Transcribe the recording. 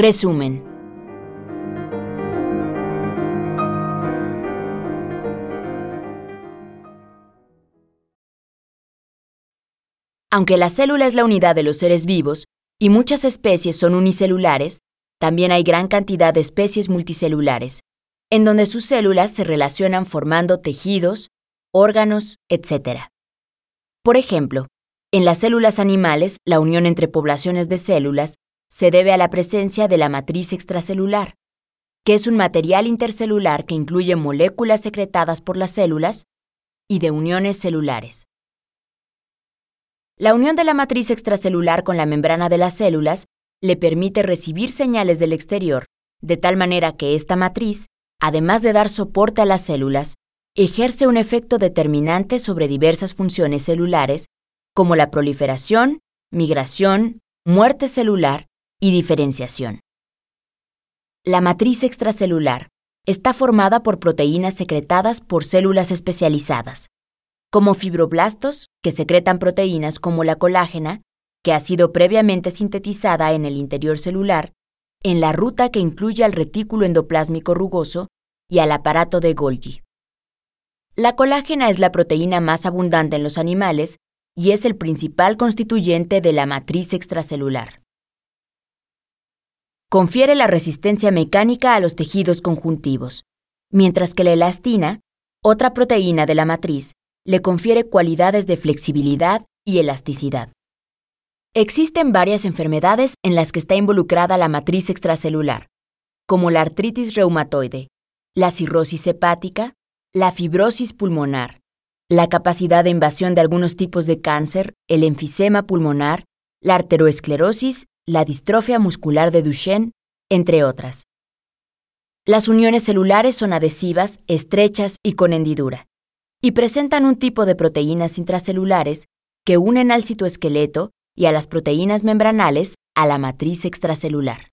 Resumen. Aunque la célula es la unidad de los seres vivos y muchas especies son unicelulares, también hay gran cantidad de especies multicelulares, en donde sus células se relacionan formando tejidos, órganos, etc. Por ejemplo, en las células animales, la unión entre poblaciones de células se debe a la presencia de la matriz extracelular, que es un material intercelular que incluye moléculas secretadas por las células y de uniones celulares. La unión de la matriz extracelular con la membrana de las células le permite recibir señales del exterior, de tal manera que esta matriz, además de dar soporte a las células, ejerce un efecto determinante sobre diversas funciones celulares, como la proliferación, migración, muerte celular y diferenciación. La matriz extracelular está formada por proteínas secretadas por células especializadas, como fibroblastos, que secretan proteínas como la colágena, que ha sido previamente sintetizada en el interior celular, en la ruta que incluye al retículo endoplásmico rugoso y al aparato de Golgi. La colágena es la proteína más abundante en los animales y es el principal constituyente de la matriz extracelular. Confiere la resistencia mecánica a los tejidos conjuntivos, mientras que la elastina, otra proteína de la matriz, le confiere cualidades de flexibilidad y elasticidad. Existen varias enfermedades en las que está involucrada la matriz extracelular, como la artritis reumatoide, la cirrosis hepática, la fibrosis pulmonar, la capacidad de invasión de algunos tipos de cáncer, el enfisema pulmonar, la arteriosclerosis, la distrofia muscular de Duchenne, entre otras. Las uniones celulares son adhesivas, estrechas y con hendidura y presentan un tipo de proteínas intracelulares que unen al citoesqueleto y a las proteínas membranales a la matriz extracelular.